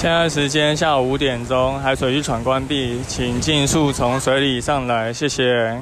现在时间下午五点钟，海水浴场关闭，请尽速从水里上来，谢谢。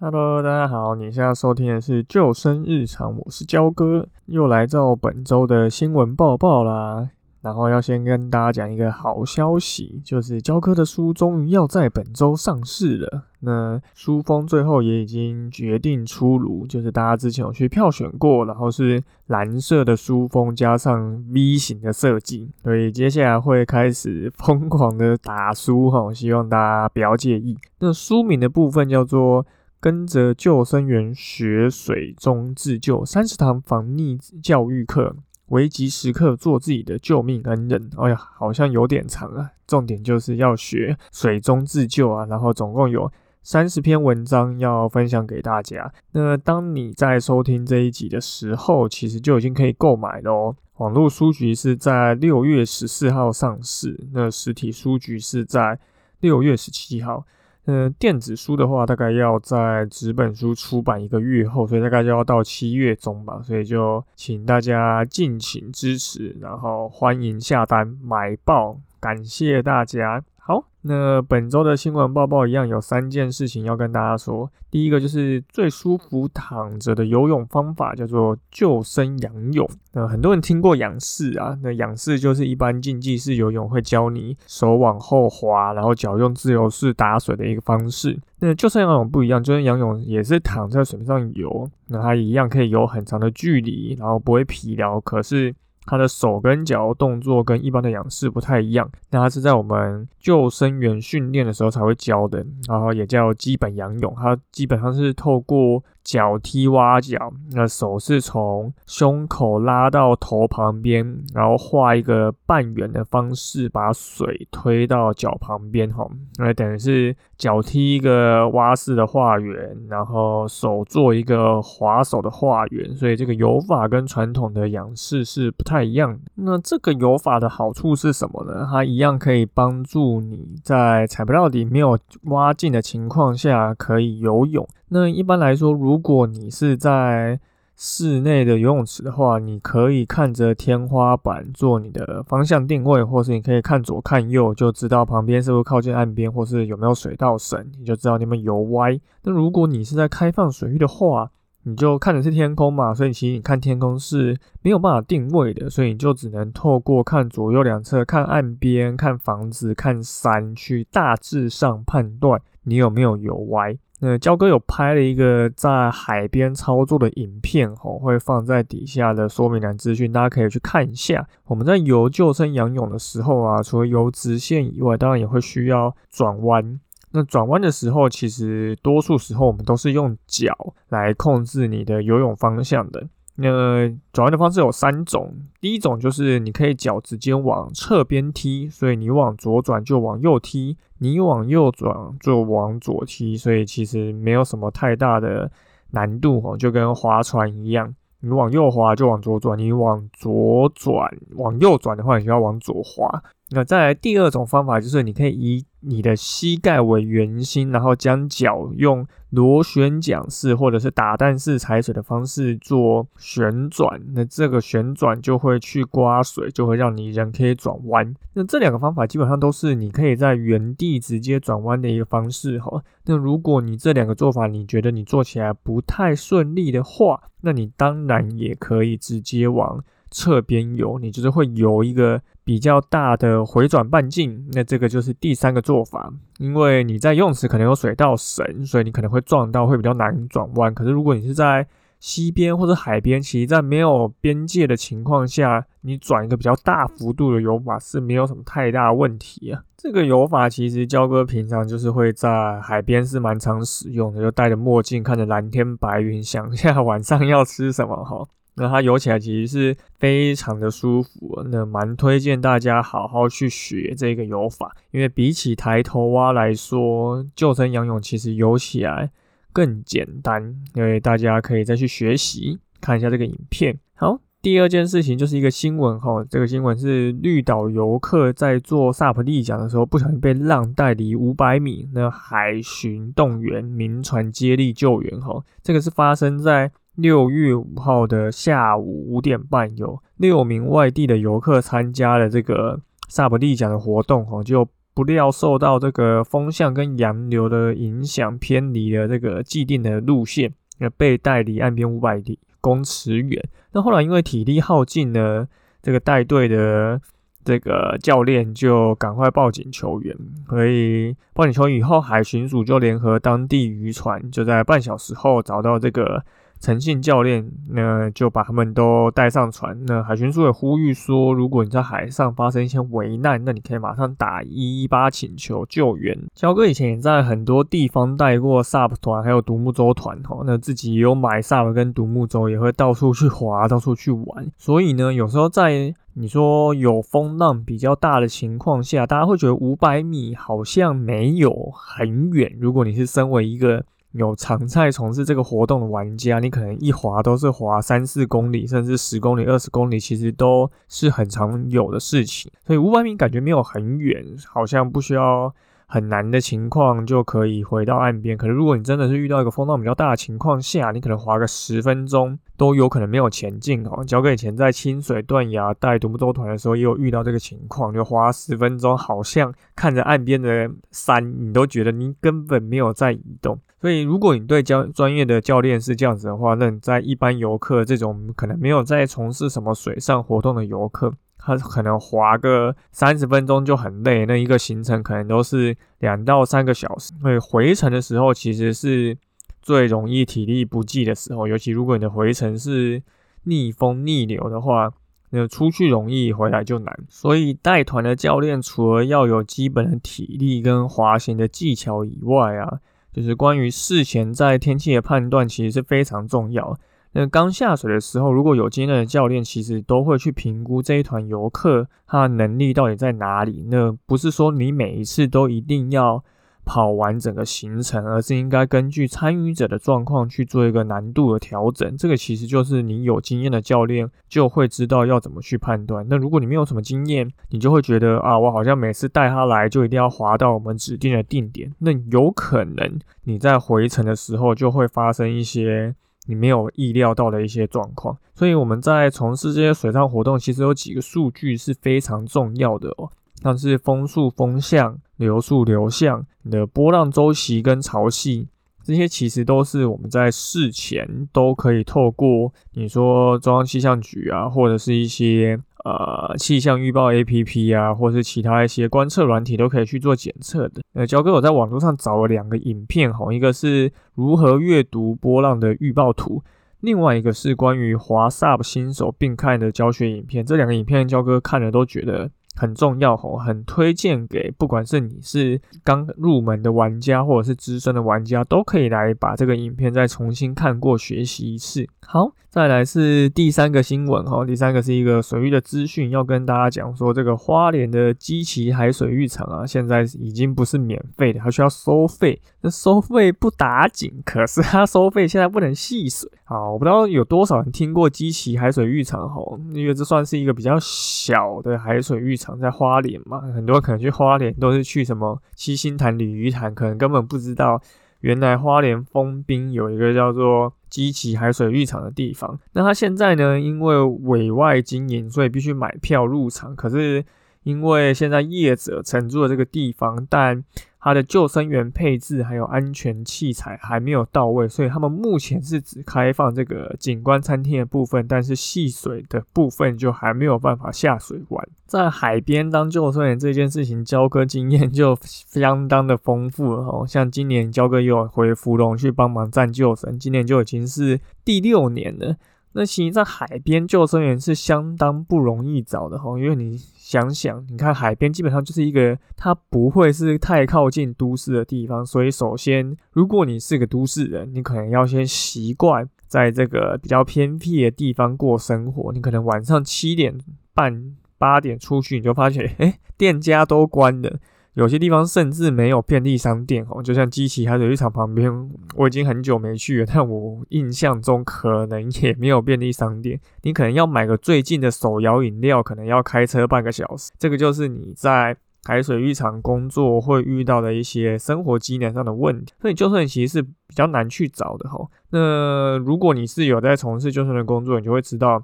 Hello，大家好，你现在收听的是救生日常，我是焦哥，又来到本周的新闻报报啦。然后要先跟大家讲一个好消息，就是教科的书终于要在本周上市了。那书封最后也已经决定出炉，就是大家之前有去票选过，然后是蓝色的书封加上 V 型的设计，所以接下来会开始疯狂的打书哈，希望大家不要介意。那书名的部分叫做《跟着救生员学水中自救三十堂防溺教育课》。危急时刻做自己的救命恩人。哎呀，好像有点长啊。重点就是要学水中自救啊。然后总共有三十篇文章要分享给大家。那当你在收听这一集的时候，其实就已经可以购买了哦。网络书局是在六月十四号上市，那实体书局是在六月十七号。嗯，电子书的话，大概要在纸本书出版一个月后，所以大概就要到七月中吧。所以就请大家敬请支持，然后欢迎下单买爆，感谢大家。好，那本周的新闻报报一样有三件事情要跟大家说。第一个就是最舒服躺着的游泳方法，叫做救生仰泳。那很多人听过仰式啊，那仰式就是一般竞技式游泳会教你手往后滑，然后脚用自由式打水的一个方式。那救生仰泳不一样，救生仰泳也是躺在水面上游，那它一样可以游很长的距离，然后不会疲劳。可是他的手跟脚动作跟一般的仰视不太一样，那他是在我们救生员训练的时候才会教的，然后也叫基本仰泳，他基本上是透过。脚踢蛙脚，那手是从胸口拉到头旁边，然后画一个半圆的方式，把水推到脚旁边，哈，那等于是脚踢一个蛙式的画圆，然后手做一个划手的画圆，所以这个游法跟传统的仰式是不太一样。那这个游法的好处是什么呢？它一样可以帮助你在踩不到底、没有蛙镜的情况下可以游泳。那一般来说，如如果你是在室内的游泳池的话，你可以看着天花板做你的方向定位，或是你可以看左看右，就知道旁边是不是靠近岸边，或是有没有水稻绳，你就知道你们游歪。那如果你是在开放水域的话，你就看的是天空嘛，所以其实你看天空是没有办法定位的，所以你就只能透过看左右两侧、看岸边、看房子、看山，去大致上判断你有没有游歪。那焦哥有拍了一个在海边操作的影片，吼，会放在底下的说明栏资讯，大家可以去看一下。我们在游救生仰泳的时候啊，除了游直线以外，当然也会需要转弯。那转弯的时候，其实多数时候我们都是用脚来控制你的游泳方向的。那转弯的方式有三种，第一种就是你可以脚直接往侧边踢，所以你往左转就往右踢，你往右转就往左踢，所以其实没有什么太大的难度哦，就跟划船一样，你往右划就往左转，你往左转往右转的话，你就要往左划。那再来第二种方法就是你可以以你的膝盖为圆心，然后将脚用螺旋桨式或者是打蛋式踩水的方式做旋转，那这个旋转就会去刮水，就会让你人可以转弯。那这两个方法基本上都是你可以在原地直接转弯的一个方式哈。那如果你这两个做法你觉得你做起来不太顺利的话，那你当然也可以直接往侧边游，你就是会游一个。比较大的回转半径，那这个就是第三个做法。因为你在游泳池可能有水稻绳，所以你可能会撞到，会比较难转弯。可是如果你是在西边或者海边，其实在没有边界的情况下，你转一个比较大幅度的游法是没有什么太大问题啊。这个游法其实焦哥平常就是会在海边是蛮常使用的，就戴着墨镜看着蓝天白云，想一下晚上要吃什么哈。那它游起来其实是非常的舒服，那蛮推荐大家好好去学这个游法，因为比起抬头蛙来说，救生仰泳其实游起来更简单，因为大家可以再去学习看一下这个影片。好。第二件事情就是一个新闻哈，这个新闻是绿岛游客在做 SUP 立桨的时候，不小心被浪带离五百米，那海巡动员民船接力救援哈。这个是发生在六月五号的下午五点半，有六名外地的游客参加了这个 SUP 立桨的活动哈，就不料受到这个风向跟洋流的影响，偏离了这个既定的路线，那被带离岸边五百里。公尺远，那后来因为体力耗尽呢，这个带队的这个教练就赶快报警求援，所以报警求援以后，海巡署就联合当地渔船，就在半小时后找到这个。诚信教练，那就把他们都带上船。那海巡署也呼吁说，如果你在海上发生一些危难，那你可以马上打一一八请求救援。焦哥以前也在很多地方带过 SUP 团，还有独木舟团哈。那自己也有买 SUP 跟独木舟，也会到处去滑，到处去玩。所以呢，有时候在你说有风浪比较大的情况下，大家会觉得五百米好像没有很远。如果你是身为一个有常在从事这个活动的玩家，你可能一滑都是滑三四公里，甚至十公里、二十公里，其实都是很常有的事情。所以五百米感觉没有很远，好像不需要。很难的情况就可以回到岸边。可是如果你真的是遇到一个风浪比较大的情况下，你可能划个十分钟都有可能没有前进哦。交给以前在清水断崖带独木舟团的时候，也有遇到这个情况，就划十分钟，好像看着岸边的山，你都觉得你根本没有在移动。所以如果你对教专业的教练是这样子的话，那你在一般游客这种可能没有在从事什么水上活动的游客。他可能滑个三十分钟就很累，那一个行程可能都是两到三个小时。所以回程的时候其实是最容易体力不济的时候，尤其如果你的回程是逆风逆流的话，那出去容易，回来就难。所以带团的教练除了要有基本的体力跟滑行的技巧以外啊，就是关于事前在天气的判断，其实是非常重要。那刚下水的时候，如果有经验的教练，其实都会去评估这一团游客他的能力到底在哪里。那不是说你每一次都一定要跑完整个行程，而是应该根据参与者的状况去做一个难度的调整。这个其实就是你有经验的教练就会知道要怎么去判断。那如果你没有什么经验，你就会觉得啊，我好像每次带他来就一定要滑到我们指定的定点。那有可能你在回程的时候就会发生一些。你没有意料到的一些状况，所以我们在从事这些水上活动，其实有几个数据是非常重要的哦，像是风速、风向、流速、流向、你的波浪周期跟潮汐，这些其实都是我们在事前都可以透过你说中央气象局啊，或者是一些。呃，气象预报 A P P 啊，或是其他一些观测软体都可以去做检测的。呃，焦哥我在网络上找了两个影片吼，一个是如何阅读波浪的预报图，另外一个是关于华萨新手并看的教学影片。这两个影片焦哥看了都觉得。很重要吼，很推荐给不管是你是刚入门的玩家，或者是资深的玩家，都可以来把这个影片再重新看过学习一次。好，再来是第三个新闻哈，第三个是一个水域的资讯，要跟大家讲说，这个花莲的基奇海水浴场啊，现在已经不是免费的，它需要收费。那收费不打紧，可是它收费现在不能戏水。好，我不知道有多少人听过基奇海水浴场哈，因为这算是一个比较小的海水浴场，在花莲嘛，很多可能去花莲都是去什么七星潭、鲤鱼潭，可能根本不知道原来花莲封冰有一个叫做基奇海水浴场的地方。那他现在呢，因为委外经营，所以必须买票入场，可是因为现在业者承租了这个地方，但它的救生员配置还有安全器材还没有到位，所以他们目前是只开放这个景观餐厅的部分，但是戏水的部分就还没有办法下水玩。在海边当救生员这件事情，交哥经验就相当的丰富了哦。像今年交哥又回芙蓉去帮忙站救生，今年就已经是第六年了。那其实，在海边救生员是相当不容易找的哈，因为你想想，你看海边基本上就是一个，它不会是太靠近都市的地方，所以首先，如果你是个都市人，你可能要先习惯在这个比较偏僻的地方过生活，你可能晚上七点半、八点出去，你就发现，哎，店家都关了。有些地方甚至没有便利商店哦，就像基奇海水浴场旁边，我已经很久没去了，但我印象中可能也没有便利商店。你可能要买个最近的手摇饮料，可能要开车半个小时。这个就是你在海水浴场工作会遇到的一些生活机能上的问题。所以救生员其实是比较难去找的哈。那如果你是有在从事救生员工作，你就会知道。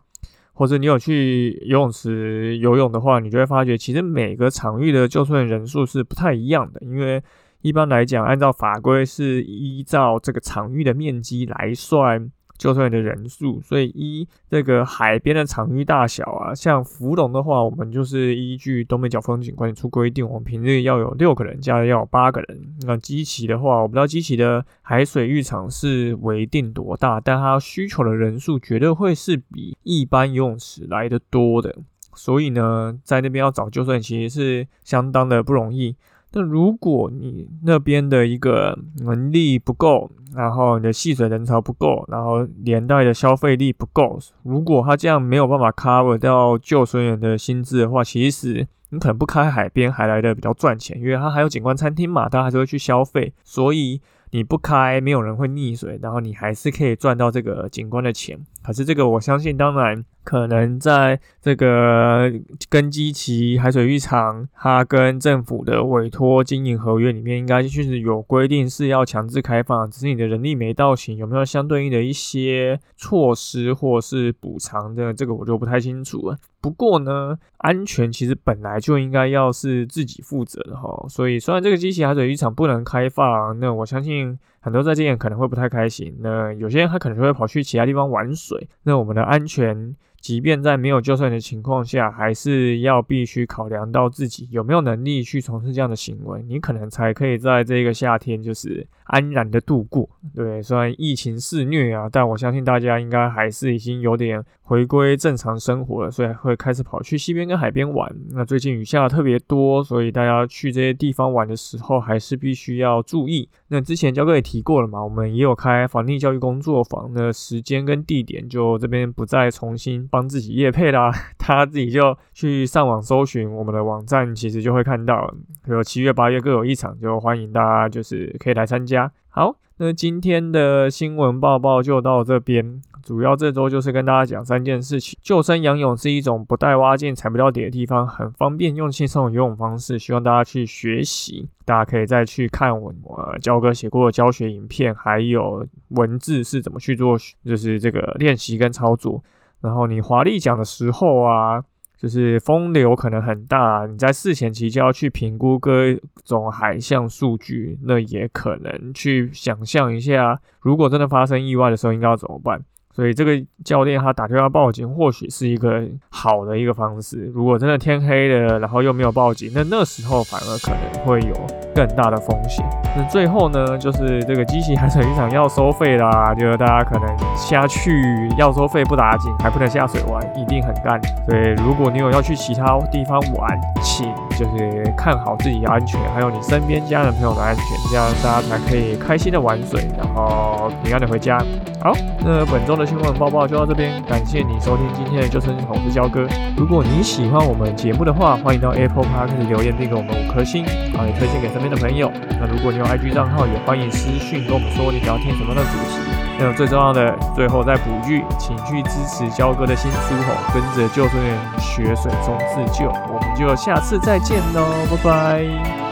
或者你有去游泳池游泳的话，你就会发觉，其实每个场域的救生人数是不太一样的，因为一般来讲，按照法规是依照这个场域的面积来算。救生员的人数，所以依这个海边的场域大小啊，像福隆的话，我们就是依据东北角风景管理处规定，我们平日要有六个人，加要有八个人。那基奇的话，我不知道基奇的海水浴场是为定多大，但它需求的人数绝对会是比一般游泳池来的多的。所以呢，在那边要找救生员其实是相当的不容易。那如果你那边的一个能力不够，然后你的戏水人潮不够，然后连带的消费力不够，如果他这样没有办法 cover 掉救生员的薪资的话，其实你可能不开海边还来的比较赚钱，因为它还有景观餐厅嘛，大家还是会去消费，所以。你不开，没有人会溺水，然后你还是可以赚到这个景观的钱。可是这个，我相信，当然可能在这个根基期海水浴场，它跟政府的委托经营合约里面，应该就是有规定是要强制开放，只是你的人力没到齐，有没有相对应的一些措施或是补偿的，这个我就不太清楚了。不过呢，安全其实本来就应该要是自己负责的哈，所以虽然这个机器海水浴场不能开放，那我相信很多在这边可能会不太开心。那有些人他可能会跑去其他地方玩水，那我们的安全。即便在没有救生员的情况下，还是要必须考量到自己有没有能力去从事这样的行为，你可能才可以在这个夏天就是安然的度过。对，虽然疫情肆虐啊，但我相信大家应该还是已经有点回归正常生活了，所以会开始跑去西边跟海边玩。那最近雨下特别多，所以大家去这些地方玩的时候，还是必须要注意。那之前焦哥也提过了嘛，我们也有开防溺教育工作坊，那时间跟地点就这边不再重新。帮自己业配啦，他自己就去上网搜寻我们的网站，其实就会看到，有七月八月各有一场，就欢迎大家就是可以来参加。好，那今天的新闻报报就到这边，主要这周就是跟大家讲三件事情。救生仰泳是一种不带蛙镜、踩不到底的地方，很方便用轻松的游泳方式，希望大家去学习。大家可以再去看我呃教哥写过的教学影片，还有文字是怎么去做，就是这个练习跟操作。然后你华丽讲的时候啊，就是风流可能很大，你在事前期就要去评估各种海象数据，那也可能去想象一下，如果真的发生意外的时候应该要怎么办。所以这个教练他打电话报警，或许是一个好的一个方式。如果真的天黑了，然后又没有报警，那那时候反而可能会有更大的风险。那最后呢，就是这个机器海水浴场要收费啦，就是大家可能下去要收费不打紧，还不能下水玩，一定很干。所以如果你有要去其他地方玩，请就是看好自己的安全，还有你身边家人朋友的安全，这样大家才可以开心的玩水，然后平安的回家。好，那本周的新闻报报就到这边，感谢你收听今天的救生筒子交哥。如果你喜欢我们节目的话，欢迎到 Apple Park 留言并给我们五颗星，啊，也推荐给身边的朋友。那如果你有 IG 账号，也欢迎私讯跟我们说你想要听什么的主题。那最重要的，最后再补一句，请去支持焦哥的新书吼，跟着救生员学水中自救。我们就下次再见喽，拜拜。